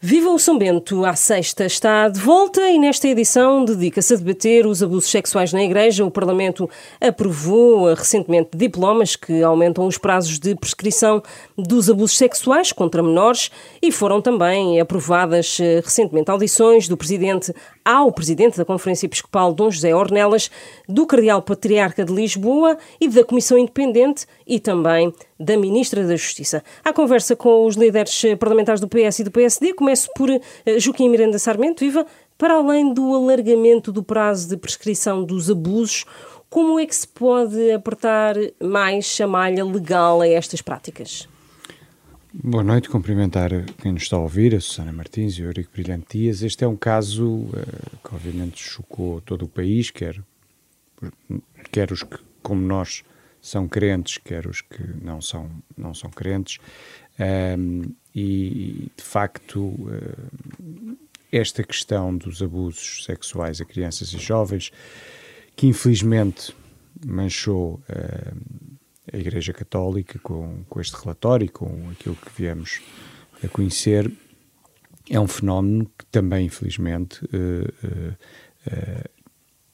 Viva o São Bento! A sexta está de volta e nesta edição dedica-se a debater os abusos sexuais na Igreja. O Parlamento aprovou recentemente diplomas que aumentam os prazos de prescrição dos abusos sexuais contra menores e foram também aprovadas eh, recentemente audições do Presidente ao Presidente da Conferência Episcopal Dom José Ornelas, do Cardeal Patriarca de Lisboa e da Comissão Independente e também da Ministra da Justiça. À conversa com os líderes parlamentares do PS e do PSD, começo por eh, Joaquim Miranda Sarmento. Viva, para além do alargamento do prazo de prescrição dos abusos, como é que se pode apertar mais a malha legal a estas práticas? Boa noite, cumprimentar quem nos está a ouvir, a Susana Martins e o Eurico Brilhante Dias. Este é um caso uh, que obviamente chocou todo o país, quer, quer os que, como nós, são crentes, quer os que não são, não são crentes. Um, e, de facto, uh, esta questão dos abusos sexuais a crianças e jovens, que infelizmente manchou uh, a Igreja Católica com, com este relatório e com aquilo que viemos a conhecer, é um fenómeno que também, infelizmente, uh,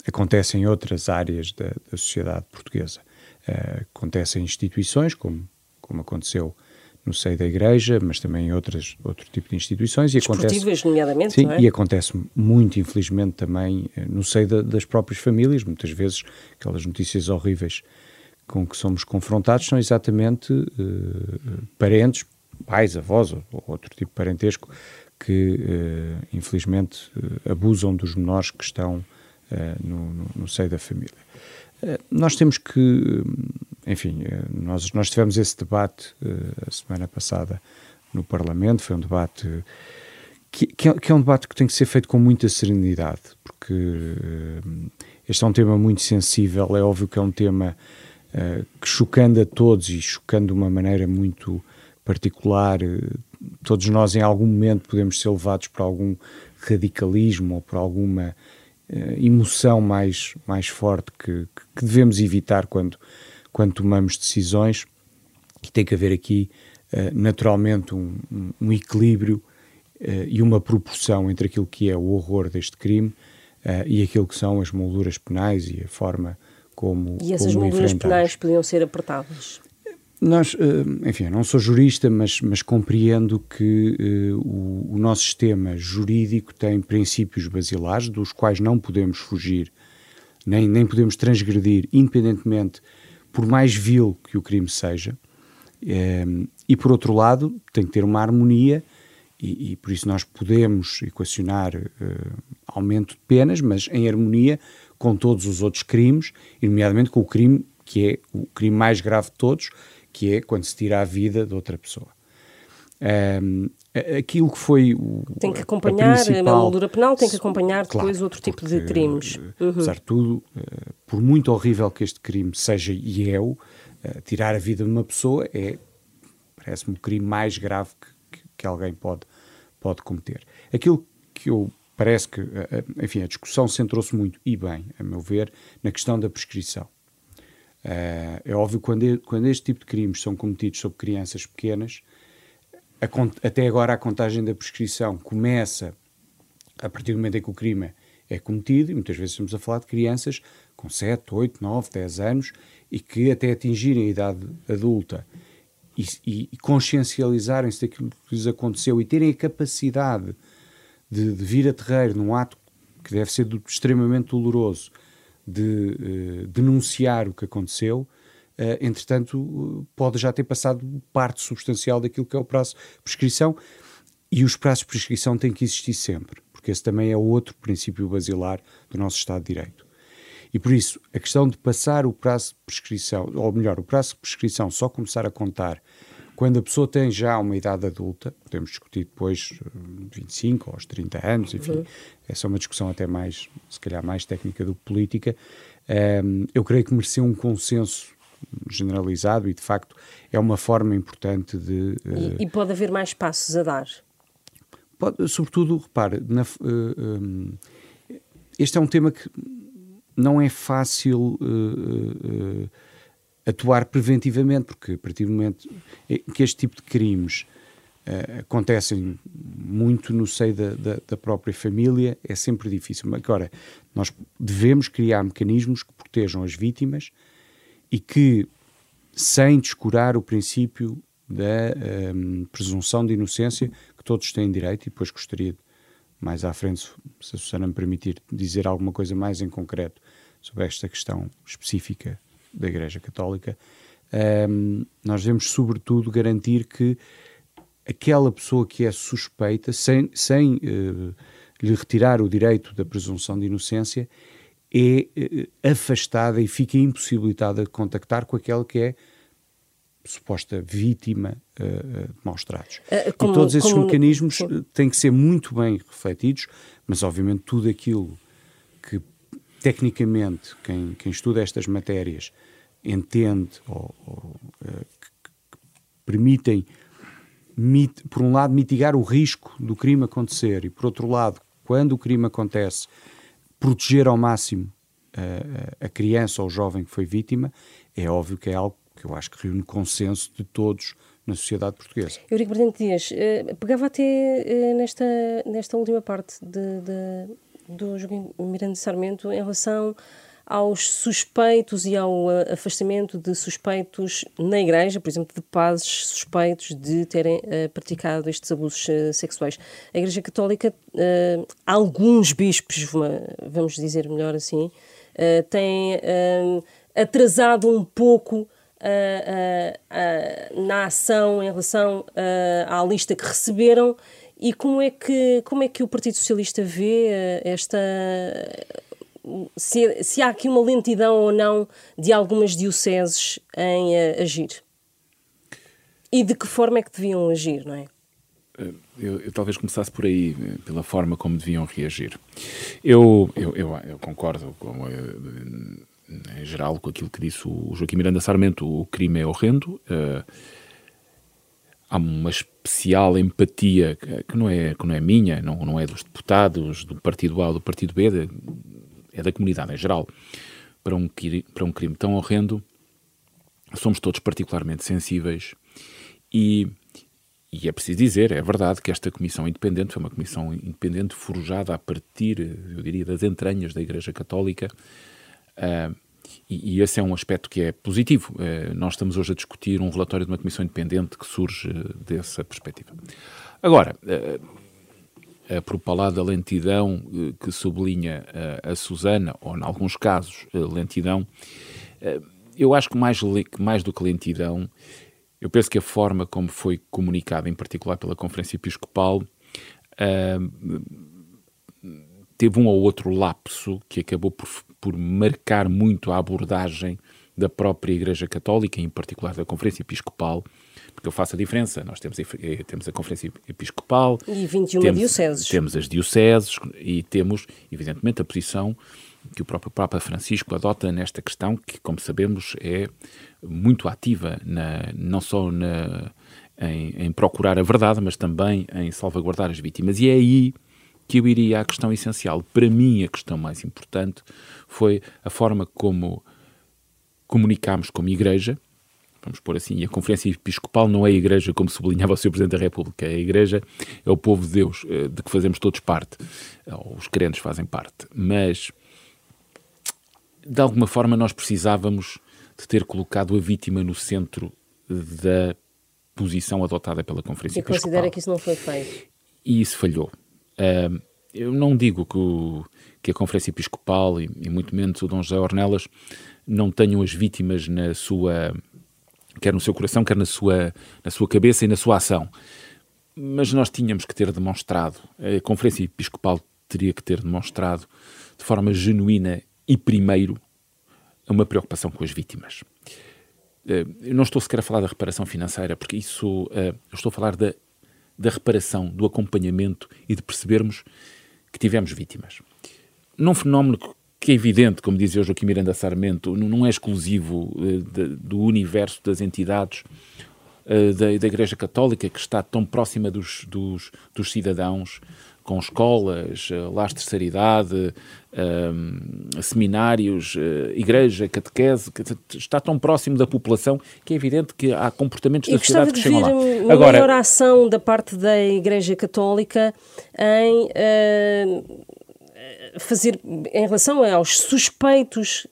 acontece em outras áreas da, da sociedade portuguesa. Uh, acontece em instituições, como, como aconteceu no seio da igreja, mas também em outras, outro tipo de instituições. E acontece, nomeadamente, sim, é? e acontece muito, infelizmente, também uh, no seio da, das próprias famílias. Muitas vezes, aquelas notícias horríveis com que somos confrontados são exatamente uh, parentes, pais, avós ou, ou, outro tipo de parentesco que, infelizmente, abusam dos menores que estão no, no, no seio da família. Nós temos que, enfim, nós, nós tivemos esse debate uh, a semana passada no Parlamento, foi um debate que, que, é, que, é, um debate que tem que ser feito com muita serenidade, porque uh, este é um tema muito sensível, é óbvio que é um tema uh, que chocando a todos e chocando de uma maneira muito particular, todos nós em algum momento podemos ser levados para algum radicalismo ou para alguma uh, emoção mais, mais forte que, que, devemos evitar quando, quando tomamos decisões. E tem que haver aqui, uh, naturalmente, um, um equilíbrio uh, e uma proporção entre aquilo que é o horror deste crime e aquilo que são as molduras penais e a forma como. E essas molduras penais podiam ser apertadas? Nós, eh, enfim, eu não sou jurista, mas, mas compreendo que uh, o, o, nosso sistema jurídico tem princípios basilares, dos quais não podemos fugir, nem, nem podemos transgredir, independentemente, por mais vil que o crime seja. Uh, e, por outro lado, tem que ter uma harmonia, e, e por isso nós podemos equacionar uh, aumento de penas, mas em harmonia com todos os outros crimes, e nomeadamente com o crime que é o crime mais grave de todos, que é quando se tira a vida de outra pessoa. Um, aquilo que foi o. Tem que acompanhar, a, principal, a moldura penal tem que acompanhar claro, depois outro tipo porque, de crimes. Uhum. Apesar de tudo, uh, por muito horrível que este crime seja e é, uh, tirar a vida de uma pessoa é, parece-me, o crime mais grave que, que, que, alguém pode, pode cometer. Aquilo que eu. Parece que, uh, enfim, a discussão centrou-se muito, e bem, a meu ver, na questão da prescrição. Uh, é óbvio que quando, este tipo de crimes são cometidos sobre crianças pequenas, até agora a contagem da prescrição começa a partir do momento em que o crime é cometido, e muitas vezes estamos a falar de crianças com 7, 8, 9, 10 anos e que até atingirem a idade adulta e, e consciencializarem-se daquilo que lhes aconteceu e terem a capacidade de, de vir a terreiro num ato que deve ser do, extremamente doloroso de uh, denunciar o que aconteceu, uh, entretanto, pode já ter passado parte substancial daquilo que é o prazo de prescrição e os prazos de prescrição têm que existir sempre, porque esse também é outro princípio basilar do nosso Estado de Direito. E por isso, a questão de passar o prazo de prescrição, ou melhor, o prazo de prescrição só começar a contar quando a pessoa tem já uma idade adulta, podemos discutir depois de 25 aos 30 anos, enfim, uhum. essa é uma discussão até mais, se calhar mais técnica do que política, um, eu creio que mereceu um consenso generalizado e de facto é uma forma importante de... Uh, e, e, pode haver mais passos a dar? Pode, sobretudo, repare, na, uh, um, este é um tema que não é fácil... Uh, atuar preventivamente, porque a partir do momento que este tipo de crimes uh, acontecem muito no seio da, da, da, própria família, é sempre difícil. Agora, nós devemos criar mecanismos que protejam as vítimas e que, sem descurar o princípio da um, presunção de inocência que todos têm direito, e depois gostaria de, mais à frente, se a Susana me permitir, dizer alguma coisa mais em concreto sobre esta questão específica da Igreja Católica, um, nós devemos, sobretudo, garantir que aquela pessoa que é suspeita, sem, sem uh, lhe retirar o direito da presunção de inocência, é uh, afastada e fica impossibilitada de contactar com aquela que é suposta vítima uh, de maus tratos. Como, e todos esses como, mecanismos têm que ser muito bem refletidos, mas obviamente tudo aquilo que tecnicamente quem, quem estuda estas matérias entende ou, ou que, que permitem mit, por um lado, mitigar o risco do crime acontecer e, por outro lado, quando o crime acontece, proteger ao máximo a, a criança ou o jovem que foi vítima, é óbvio que é algo que eu acho que reúne consenso de todos na sociedade portuguesa. Eurico Brilhante Dias, pegava até nesta, nesta última parte de, de, do Miranda Sarmento em relação aos suspeitos e ao uh, afastamento de suspeitos na Igreja, por exemplo, de padres suspeitos de terem uh, praticado estes abusos uh, sexuais. A Igreja Católica, alguns bispos, vamos dizer melhor assim, têm atrasado um pouco na ação em relação à lista que receberam e como é que, como é que o Partido Socialista vê esta se, se há aqui uma lentidão ou não de algumas dioceses em uh, agir. E de que forma é que deviam agir, não é? Eh, eu, eu, talvez começasse por aí, eh, pela forma como deviam reagir. Eu, eu, eu, eu concordo com, em geral com aquilo que disse o Joaquim Miranda Sarmento: o crime é horrendo. Uh, há uma especial empatia que não é, que não é minha, não, não é dos deputados do partido A ou do partido B, de, é da comunidade em geral, para um, para um crime tão horrendo, somos todos particularmente sensíveis e, e é preciso dizer, é verdade, que esta comissão independente foi uma comissão independente forjada a partir, eu diria, das entranhas da Igreja Católica. Uh, e, e, esse é um aspecto que é positivo. Uh, nós estamos hoje a discutir um relatório de uma comissão independente que surge dessa perspectiva. Agora, uh, a propalada lentidão eh, que sublinha a, eh, Susana, ou em alguns casos eh, lentidão, eu acho que mais, mais do que lentidão, eu penso que a forma como foi comunicada, em particular pela Conferência Episcopal, teve um ou outro lapso que acabou por, por marcar muito a abordagem da própria Igreja Católica, em particular da Conferência Episcopal, porque eu faço a diferença. Nós temos, eh, temos a Conferência Episcopal. E 21 temos, dioceses. Temos as dioceses e temos, evidentemente, a posição que o próprio Papa Francisco adota nesta questão, que, como sabemos, é muito ativa, na, não só na, em, em, procurar a verdade, mas também em salvaguardar as vítimas. E é aí que eu iria à questão essencial. Para mim, a questão mais importante foi a forma como comunicámos como Igreja, vamos pôr assim, a Conferência Episcopal não é a Igreja, como sublinhava o Sr. Presidente da República, a Igreja é o povo de Deus, eh, de que fazemos todos parte, os crentes fazem parte, mas de alguma forma nós precisávamos de ter colocado a vítima no centro da posição adotada pela Conferência e Episcopal. E considera que isso não foi feito? E isso falhou. Eu não digo que, o, que, a Conferência Episcopal e, e muito menos o Dom José Ornelas não tenham as vítimas na sua quer no seu coração, quer na sua, na sua cabeça e na sua ação. Mas nós tínhamos que ter demonstrado, a Conferência Episcopal teria que ter demonstrado de forma genuína e primeiro uma preocupação com as vítimas. Eu não estou sequer a falar da reparação financeira, porque isso. Eu estou a falar da, da reparação, do acompanhamento e de percebermos que tivemos vítimas. Num fenómeno que é evidente, como dizia o Joaquim Miranda Sarmento, não é exclusivo de, do universo das entidades uh, da, da, Igreja Católica, que está tão próxima dos, dos, dos cidadãos, com escolas, uh, lares de idade, uh, seminários, uh, igreja, catequese, que está tão próximo da população que é evidente que há comportamentos da sociedade que chegam lá. uma Agora, maior ação da parte da Igreja Católica em fazer em relação aos suspeitos,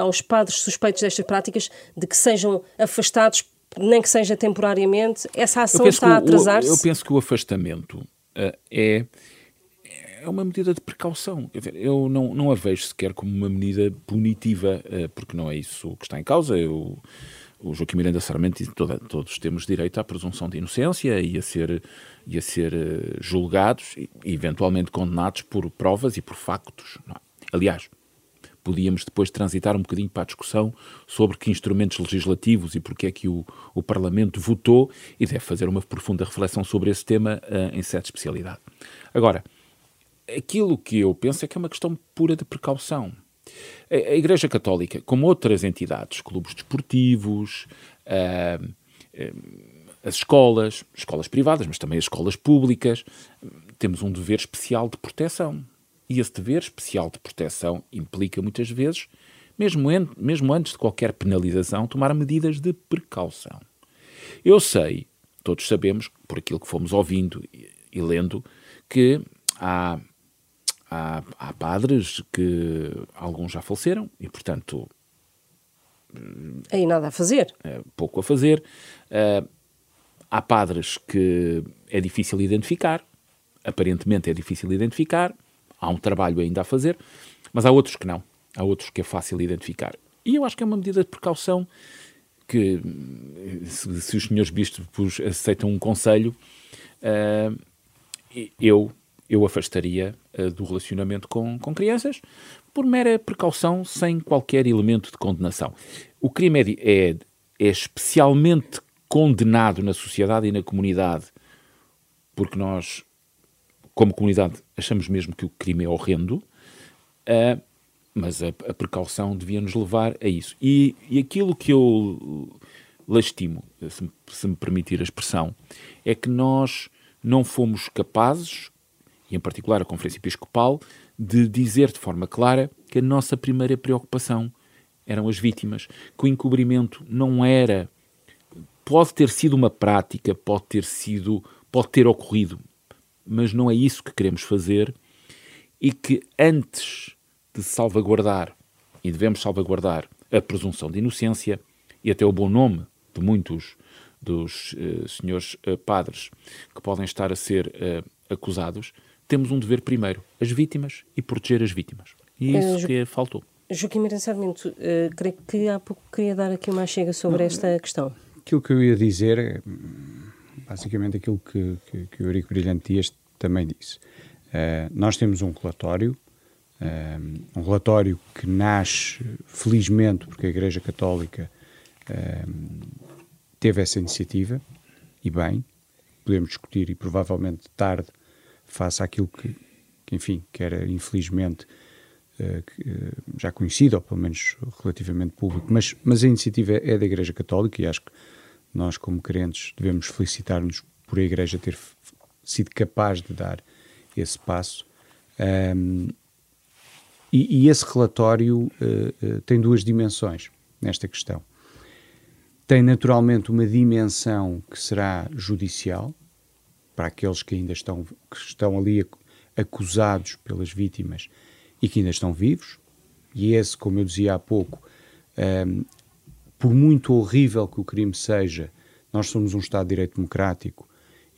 aos padres suspeitos destas práticas, de que sejam afastados nem que seja temporariamente, essa ação está a atrasar-se? Eu penso que o afastamento uh, é, é uma medida de precaução. Eu não, não a vejo sequer como uma medida punitiva, uh, porque não é isso que está em causa. Eu, o Joaquim Miranda Sarmento diz toda, todos temos direito à presunção de inocência e a ser, e a ser uh, julgados e eventualmente condenados por provas e por factos. É? Aliás, podíamos depois transitar um bocadinho para a discussão sobre que instrumentos legislativos e porque é que o, o Parlamento votou e deve fazer uma profunda reflexão sobre esse tema uh, em sede especialidade. Agora, aquilo que eu penso é que é uma questão pura de precaução. A, a Igreja Católica, como outras entidades, clubes desportivos, uh, uh, as escolas, escolas privadas, mas também as escolas públicas, temos um dever especial de proteção. E esse dever especial de proteção implica muitas vezes, mesmo, en, mesmo antes de qualquer penalização, tomar medidas de precaução. Eu sei, todos sabemos, por aquilo que fomos ouvindo e, e lendo, que há, há, há padres que alguns já faleceram e, portanto, Aí nada a fazer. É, pouco a fazer. Uh, há padres que é difícil identificar, aparentemente é difícil identificar, há um trabalho ainda a fazer, mas há outros que não. Há outros que é fácil identificar. E eu acho que é uma medida de precaução que, se, se os senhores bispos aceitam um conselho, uh, eu, eu afastaria uh, do relacionamento com, com crianças por mera precaução, sem qualquer elemento de condenação. O crime é, é, é especialmente condenado na sociedade e na comunidade porque nós como comunidade, achamos mesmo que o crime é horrendo, uh, mas a, a, precaução devia nos levar a isso. E, e aquilo que eu lastimo, se, se me permitir a expressão, é que nós não fomos capazes, e em particular a Conferência Episcopal, de dizer de forma clara que a nossa primeira preocupação eram as vítimas, que o encobrimento não era. Pode ter sido uma prática, pode ter sido, pode ter ocorrido, mas não é isso que queremos fazer e que antes de salvaguardar, e devemos salvaguardar a presunção de inocência e até o bom nome de muitos dos uh, senhores uh, padres que podem estar a ser uh, acusados, temos um dever primeiro, as vítimas e proteger as vítimas. E isso que faltou. Joaquim Miranda Sarmento, creio que há pouco queria dar aqui uma chega sobre Não, esta questão. Aquilo que eu ia dizer é basicamente aquilo que, que, que o Eurico Brilhante Dias também disse. Uh, nós temos um relatório, uh, um relatório que nasce, felizmente, porque a Igreja Católica uh, teve essa iniciativa, e bem, podemos discutir, e provavelmente tarde, face àquilo que, que enfim, que era infelizmente já conhecido, ou pelo menos relativamente público, mas, mas a iniciativa é da Igreja Católica e acho que nós, como crentes, devemos felicitar-nos por a Igreja ter sido capaz de dar esse passo. Um, e, e, esse relatório uh, uh, tem duas dimensões nesta questão. Tem naturalmente uma dimensão que será judicial, para aqueles que ainda estão, que estão ali acusados pelas vítimas e que ainda estão vivos, e esse, como eu dizia há pouco, um, por muito horrível que o crime seja, nós somos um Estado de Direito Democrático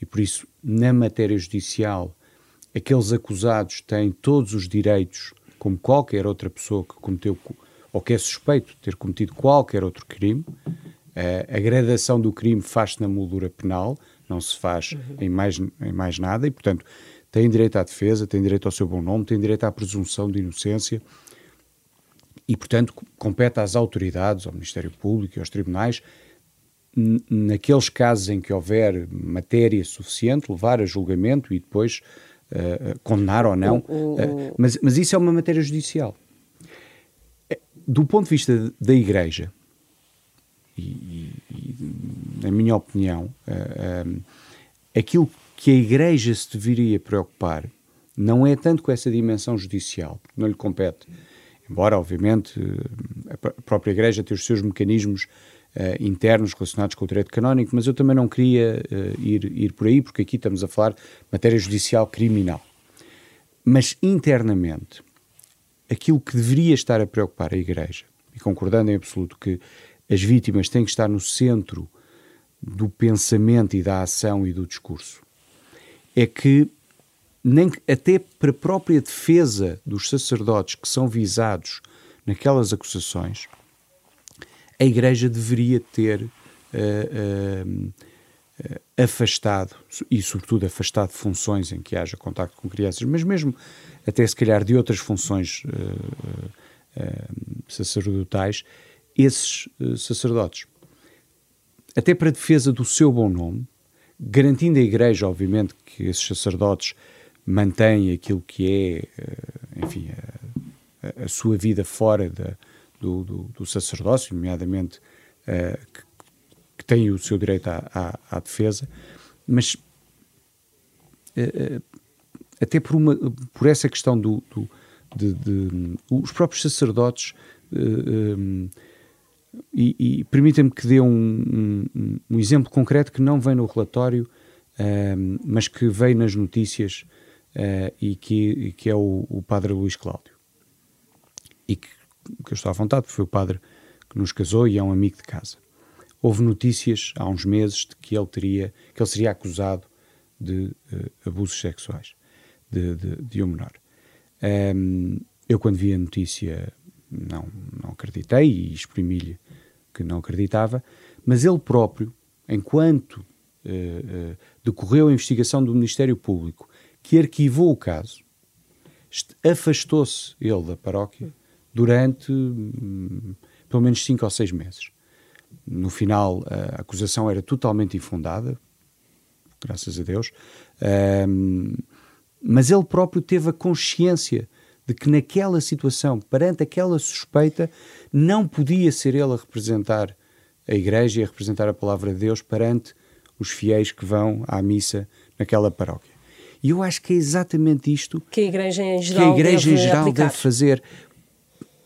e por isso, na matéria judicial, aqueles acusados têm todos os direitos, como qualquer outra pessoa que cometeu ou que é suspeito de ter cometido qualquer outro crime. A gradação do crime faz-se na moldura penal, não se faz uhum. em, mais, em mais nada, e, portanto, têm direito à defesa, têm direito ao seu bom nome, têm direito à presunção de inocência e, portanto, compete às autoridades, ao Ministério Público e aos tribunais, naqueles casos em que houver matéria suficiente, levar a julgamento e depois uh, condenar ou não. Uh, mas, mas isso é uma matéria judicial. Do ponto de vista da Igreja, e, e, e na minha opinião, uh, um, aquilo que a Igreja se deveria preocupar não é tanto com essa dimensão judicial, porque não lhe compete. Embora, obviamente, eh, a própria Igreja tenha os seus mecanismos uh, internos relacionados com o direito canónico, mas eu também não queria uh, ir, ir por aí, porque aqui estamos a falar de matéria judicial criminal. Mas internamente, aquilo que deveria estar a preocupar a Igreja, e concordando em absoluto que as vítimas têm que estar no centro do pensamento e da ação e do discurso, é que nem até para a própria defesa dos sacerdotes que são visados naquelas acusações, a Igreja deveria ter uh, uh, uh, afastado, e sobretudo afastado de funções em que haja contacto com crianças, mas mesmo até se calhar de outras funções sacerdotais, esses sacerdotes. Até para defesa do seu bom nome, garantindo a Igreja, obviamente, que esses sacerdotes mantêm aquilo que é, enfim, a, a sua vida fora da, do, do, do sacerdócio, nomeadamente uh, que, que tem o seu direito à, à, à defesa, mas uh, até por, uma, por essa questão do, do de, de, os próprios sacerdotes uh, um, e, e permitam-me que dê um, um, um, exemplo concreto que não vem no relatório, mas que veio nas notícias e que, que é o, o padre Luís Cláudio. E que que eu estou à vontade, porque foi o padre que nos casou e é um amigo de casa. Houve notícias há uns meses de que ele teria, que ele seria acusado de uh, abusos sexuais de, de, de um menor. Um, eu, quando vi a notícia, não, não acreditei e exprimi-lhe que não acreditava, mas ele próprio, enquanto uh, uh, decorreu a investigação do Ministério Público, que arquivou o caso, afastou-se ele da paróquia durante hum, pelo menos cinco ou seis meses. No final, a acusação era totalmente infundada, graças a Deus, um, mas ele próprio teve a consciência de que naquela situação, perante aquela suspeita, não podia ser ele a representar a Igreja e a representar a palavra de Deus perante os fiéis que vão à missa naquela paróquia. E eu acho que é exatamente isto que a Igreja em geral, que a igreja deve, em geral deve fazer.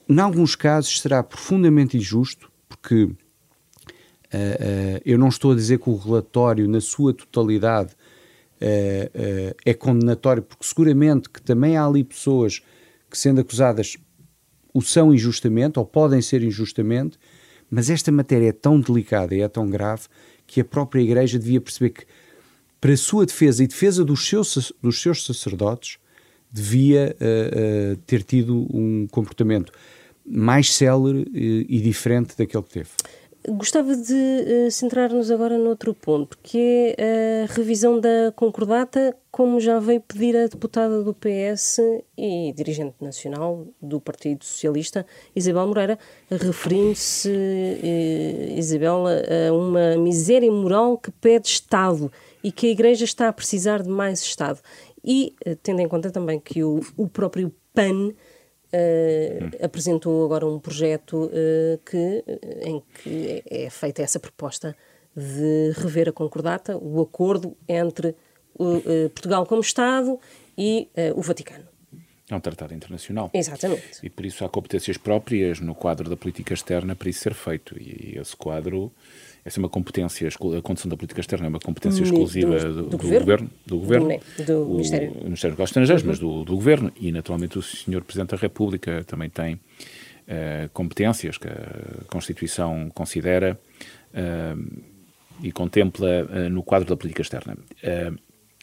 Em alguns casos será profundamente injusto, porque uh, uh, eu não estou a dizer que o relatório, na sua totalidade, uh, é condenatório, porque seguramente que também há ali pessoas que, sendo acusadas, o são injustamente ou podem ser injustamente, mas esta matéria é tão delicada e é tão grave que a própria Igreja devia perceber que, para a sua defesa e defesa dos seus, dos seus sacerdotes, devia uh, uh, ter tido um comportamento mais célere uh, e diferente daquele que teve. Gostava de centrar-nos agora noutro ponto, que é a revisão da concordata, como já veio pedir a deputada do PS e dirigente nacional do Partido Socialista, Isabel Moreira, referindo-se, Isabel, a uma miséria moral que pede Estado e que a Igreja está a precisar de mais Estado e eh, tendo em conta também que o, o próprio PAN uh, hum. apresentou agora um projeto uh, que, em que é feita essa proposta de rever a concordata, o acordo entre o, uh, Portugal como Estado e o Vaticano. É um tratado internacional. Exatamente. E por isso há competências próprias no quadro da política externa para isso ser feito. E esse quadro essa é uma competência, a condução da política externa é uma competência exclusiva do, do, do, do governo, do, governo, do, do o, Ministério. O Ministério dos Estrangeiros, uhum. mas do, do governo, e naturalmente o Sr. Presidente da República também tem uh, competências que a Constituição considera uh, e contempla uh, no quadro da política externa.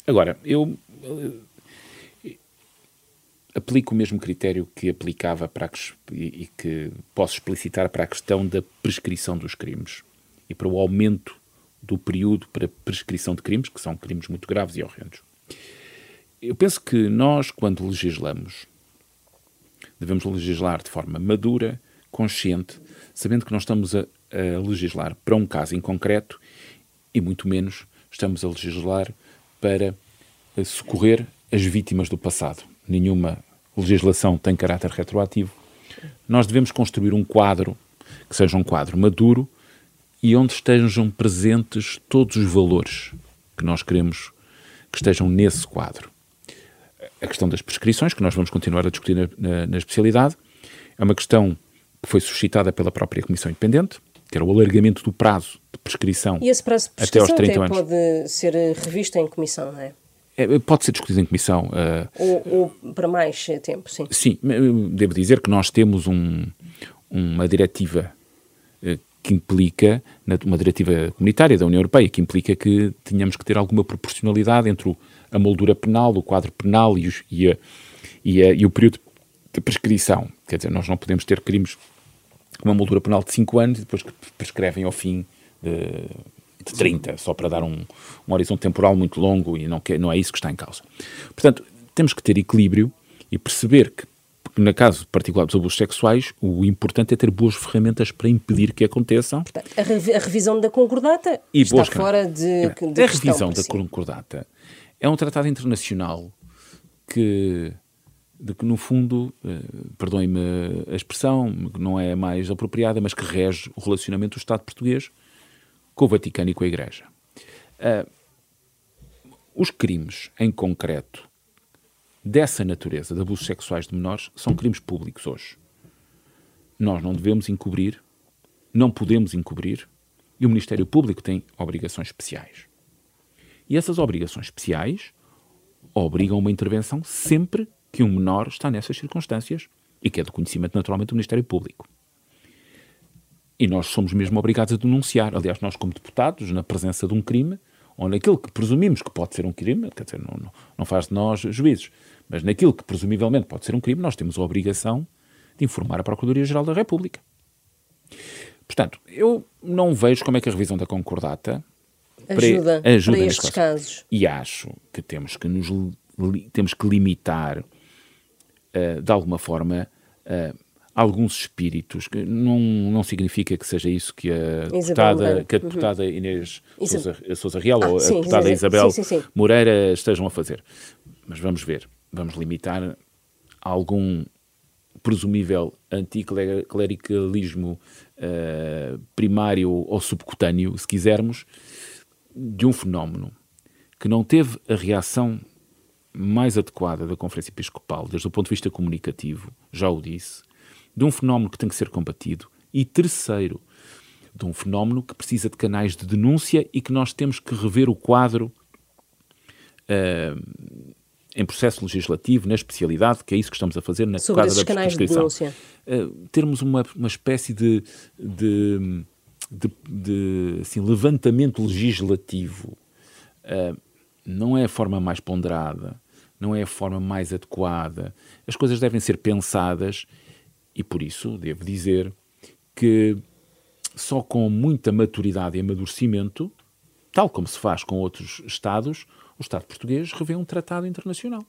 agora, eu aplico o mesmo critério que aplicava para a, e, e que posso explicitar para a questão da prescrição dos crimes e para o aumento do período para prescrição de crimes, que são crimes muito graves e horrendos. Eu penso que nós, quando legislamos, devemos legislar de forma madura, consciente, sabendo que não estamos a, a legislar para um caso em concreto e muito menos estamos a legislar para socorrer as vítimas do passado. Nenhuma legislação tem caráter retroativo. Nós devemos construir um quadro que seja um quadro maduro e onde estejam presentes todos os valores que nós queremos que estejam nesse quadro. a questão das prescrições, que nós vamos continuar a discutir na, na, na especialidade. É uma questão que foi suscitada pela própria Comissão Independente, que era o alargamento do prazo de prescrição, e esse prazo de prescrição até aos 30 anos. pode ser revisto em comissão, não é? é pode ser discutido em comissão. Uh, ou, ou, para mais tempo, sim. Sim, devo dizer que nós temos um, uma diretiva que implica, uma diretiva comunitária da União Europeia, que implica que tenhamos que ter alguma proporcionalidade entre a moldura penal, o quadro penal e, os, e, a, e, a, e o período de prescrição. Quer dizer, nós não podemos ter crimes com uma moldura penal de 5 anos e depois que prescrevem ao fim de, de 30, só para dar um, um horizonte temporal muito longo e não, que, não é isso que está em causa. Portanto, temos que ter equilíbrio e perceber que, na caso particular dos abusos sexuais, o importante é ter boas ferramentas para impedir que aconteçam. Portanto, a, revi a revisão da concordata e está boas, fora de, de A revisão da concordata é um tratado internacional que de que, no fundo, eh, perdoem-me a expressão, não é mais apropriada, mas que rege o relacionamento do Estado português com o Vaticano e com a Igreja. Uh, os crimes, em concreto, dessa natureza, de abusos sexuais de menores, são crimes públicos hoje. Nós não devemos encobrir, não podemos encobrir, e o Ministério Público tem obrigações especiais. E essas obrigações especiais obrigam uma intervenção sempre que um menor está nessas circunstâncias e que é do conhecimento naturalmente do Ministério Público. E nós somos mesmo obrigados a denunciar. Aliás, nós, como deputados, na presença de um crime, ou naquilo que presumimos que pode ser um crime, quer dizer, não, não faz de nós juízes, mas naquilo que presumivelmente pode ser um crime, nós temos a obrigação de informar a Procuradoria-Geral da República. Portanto, eu não vejo como é que a revisão da concordata ajuda, para, ajuda para estes casos. E acho que temos que nos temos que limitar uh, de alguma forma uh, alguns espíritos, que não, não significa que seja isso que a deputada, que a uhum. deputada uhum. Inês Sousa, Sousa Real ah, ou sim, a deputada sim, Isabel sim, Moreira estejam a fazer. Mas vamos ver, vamos limitar algum presumível anticlericalismo uh, primário ou subcutâneo, se quisermos, de um fenómeno que não teve a reação mais adequada da Conferência Episcopal, desde o ponto de vista comunicativo, já o disse, de um fenómeno que tem que ser combatido, e terceiro, de um fenómeno que precisa de canais de denúncia e que nós temos que rever o quadro uh, em processo legislativo, na especialidade, que é isso que estamos a fazer na Sobre quadra da canais de denúncia. Uh, termos uma, uma espécie de, de, de, de assim, levantamento legislativo uh, não é a forma mais ponderada, não é a forma mais adequada. As coisas devem ser pensadas e por isso devo dizer que só com muita maturidade e amadurecimento, tal como se faz com outros Estados, o Estado português revê um tratado internacional.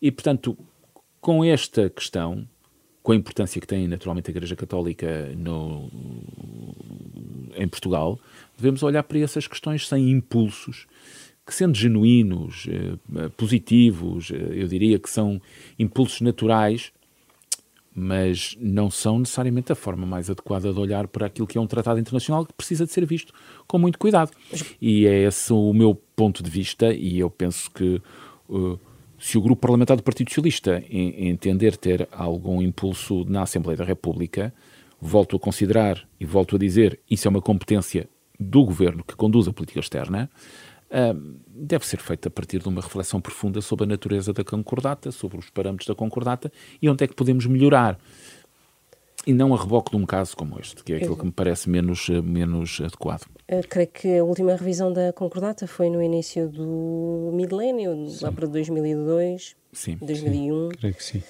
E, portanto, com esta questão, com a importância que tem naturalmente a Igreja Católica no, em Portugal, devemos olhar para essas questões sem impulsos que, sendo genuínos, eh, positivos, eh, eu diria que são impulsos naturais, mas não são necessariamente a forma mais adequada de olhar para aquilo que é um tratado internacional que precisa de ser visto com muito cuidado. E é esse o meu ponto de vista, e eu penso que uh, se o grupo parlamentar do Partido Socialista entender ter algum impulso na Assembleia da República, volto a considerar e volto a dizer, isso é uma competência do governo que conduz a política externa, deve ser feita a partir de uma reflexão profunda sobre a natureza da concordata, sobre os parâmetros da concordata e onde é que podemos melhorar. E não a reboque de um caso como este, que é aquilo que me parece menos, eh, menos adequado. Eu creio que a última revisão da concordata foi no início do milénio, lá para 2002, sim, 2001. Sim, creio que sim.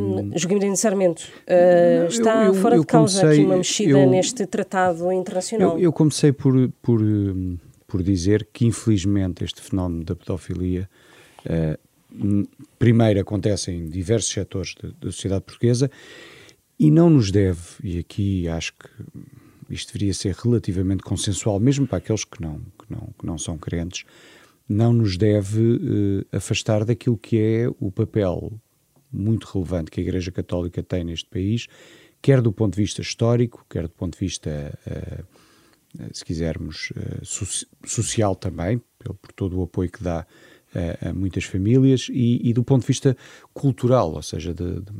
Um, Joaquim de Sarmento, uh, está eu, eu, fora eu de causa comecei, aqui uma mexida neste tratado internacional? Eu, comecei por, por por dizer que, infelizmente, este fenómeno da pedofilia uh, primeiro acontece em diversos setores da sociedade portuguesa e não nos deve, e aqui acho que isto deveria ser relativamente consensual, mesmo para aqueles que não, que não, que não são crentes, não nos deve uh, afastar daquilo que é o papel muito relevante que a Igreja Católica tem neste país, quer do ponto de vista histórico, quer do ponto de vista eh, se quisermos, eh, social também, por todo o apoio que dá a, a muitas famílias e, e, do ponto de vista cultural, ou seja, de, de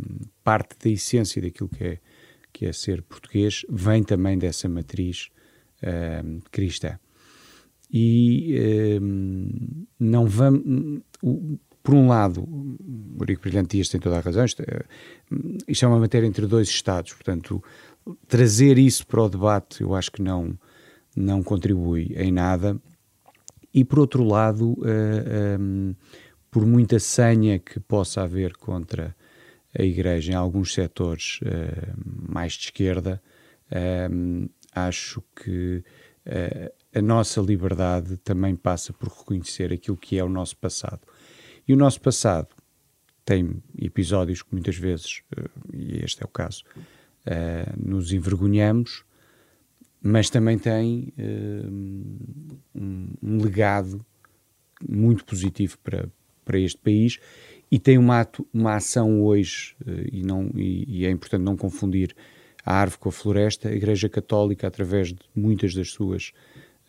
parte da essência daquilo que é, que é ser português, vem também dessa matriz uh, cristã. E uh, não vamos. por um lado, o Eurico Brilhante Dias tem toda a razão, isto é, isto é uma matéria entre dois Estados, portanto, trazer isso para o debate eu acho que não, não contribui em nada. E por outro lado, uh, eh, um, ehm, por muita senha que possa haver contra a Igreja em alguns setores uh, mais de esquerda, uh, acho que uh, a nossa liberdade também passa por reconhecer aquilo que é o nosso passado. E o nosso passado tem episódios que muitas vezes, e este é o caso, nos envergonhamos, mas também tem um, um legado muito positivo para, para este país e tem uma, uma ação hoje, uh, e, não, e, e, é importante não confundir a árvore com a floresta, a Igreja Católica, através de muitas das suas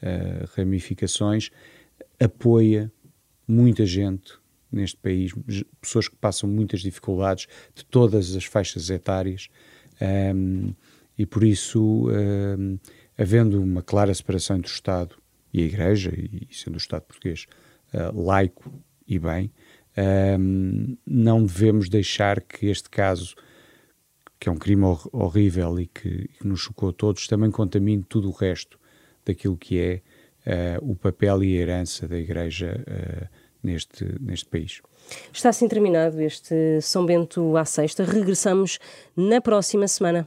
uh, ramificações, apoia muita gente neste país, pessoas que passam muitas dificuldades de todas as faixas etárias, um, ehm, e por isso, um, ehm, havendo uma clara separação entre o Estado e a Igreja, e sendo o Estado português uh, laico e bem, um, não devemos deixar que este caso, que é um crime hor horrível e que, que, nos chocou a todos, também contamine tudo o resto daquilo que é uh, o papel e a herança da Igreja uh, neste, neste país. Está assim terminado este São Bento à Sexta. Regressamos na próxima semana.